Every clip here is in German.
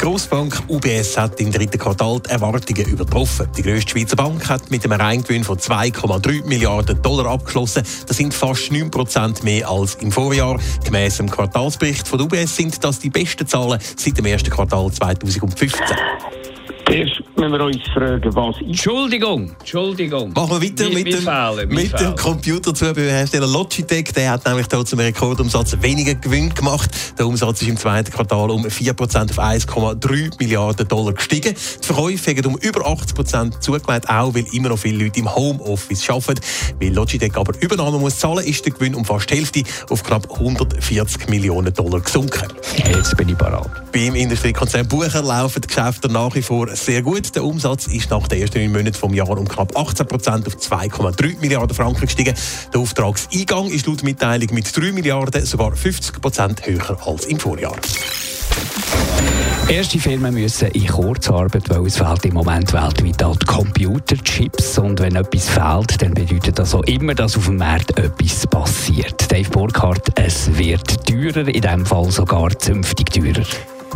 Die Grossbank UBS hat im dritten Quartal die Erwartungen übertroffen. Die grösste Schweizer Bank hat mit einem Reingewinn von 2,3 Milliarden Dollar abgeschlossen. Das sind fast 9 Prozent mehr als im Vorjahr. Gemäss dem Quartalsbericht von UBS sind das die besten Zahlen seit dem ersten Quartal 2015. Erst müssen wir uns fragen, was ist. Entschuldigung, Entschuldigung. Machen wir weiter mit, dem, Fehler, mein mit dem Fehler. Computerzubehörhersteller Logitech. Der hat nämlich dort zum Rekordumsatz weniger Gewinn gemacht. Der Umsatz ist im zweiten Quartal um 4% auf 1,3 Milliarden Dollar gestiegen. Die Verkäufe haben um über 80% zugelegt, auch weil immer noch viele Leute im Homeoffice arbeiten. Weil Logitech aber Übernahme muss zahlen, ist der Gewinn um fast die Hälfte auf knapp 140 Millionen Dollar gesunken. Jetzt bin ich parat. Beim Industriekonzern Bucher laufen die Geschäfte nach wie vor sehr gut. Der Umsatz ist nach den ersten neun Monaten vom Jahr um knapp 18 Prozent auf 2,3 Milliarden Franken gestiegen. Der Auftragseingang ist laut Mitteilung mit 3 Milliarden sogar 50 Prozent höher als im Vorjahr. Erste Firmen müssen in Kurzarbeit, weil es fehlt im Moment weltweit an Computerchips. Und wenn etwas fehlt, dann bedeutet das auch immer, dass auf dem Markt etwas passiert. Dave Burkhardt, es wird teurer, in diesem Fall sogar zünftig teurer.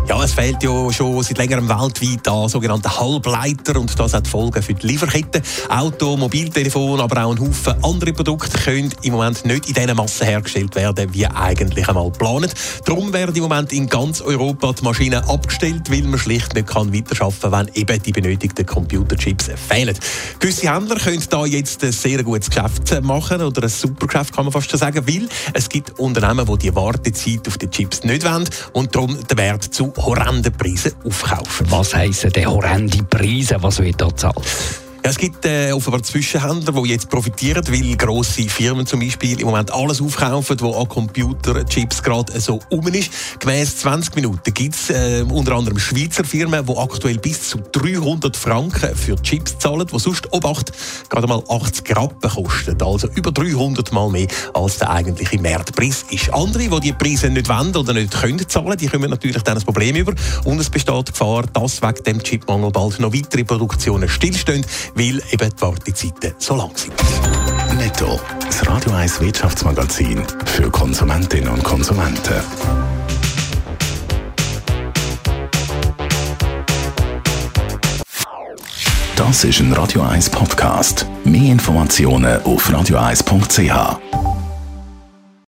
Ja, es fehlt ja schon seit längerem weltweit an sogenannten Halbleiter und das hat Folgen für die Lieferketten. Auto, Mobiltelefon, aber auch ein Haufen andere Produkte können im Moment nicht in dieser Masse hergestellt werden, wie eigentlich einmal geplant. Darum werden im Moment in ganz Europa die Maschinen abgestellt, weil man schlicht nicht kann weiterarbeiten kann, wenn eben die benötigten Computerchips fehlen. Gewisse Händler können da jetzt ein sehr gutes Geschäft machen oder ein super Geschäft, kann man fast sagen, weil es gibt Unternehmen, die die Wartezeit auf die Chips nicht wollen und darum den Wert zu horrenden Preisen aufkaufen. Was heissen denn horrende Preise? Was wird da gezahlt? Ja, es gibt äh, offenbar Zwischenhändler, die jetzt profitieren, weil grosse Firmen zum Beispiel im Moment alles aufkaufen, was an Computerchips gerade so um ist. Gemäss 20 Minuten gibt es äh, unter anderem Schweizer Firmen, die aktuell bis zu 300 Franken für Chips zahlen, die sonst Obacht gerade mal 80 Rappen kosten. Also über 300 Mal mehr als der eigentliche Marktpreis ist. Andere, die die Preise nicht wollen oder nicht können zahlen, die kommen natürlich dann ein Problem über. Und es besteht die Gefahr, dass wegen dem Chipmangel bald noch weitere Produktionen stillstehen, weil eben die Wartezeiten so lang sind. Netto. Das Radio 1 Wirtschaftsmagazin für Konsumentinnen und Konsumenten. Das ist ein Radio 1 Podcast. Mehr Informationen auf radio1.ch.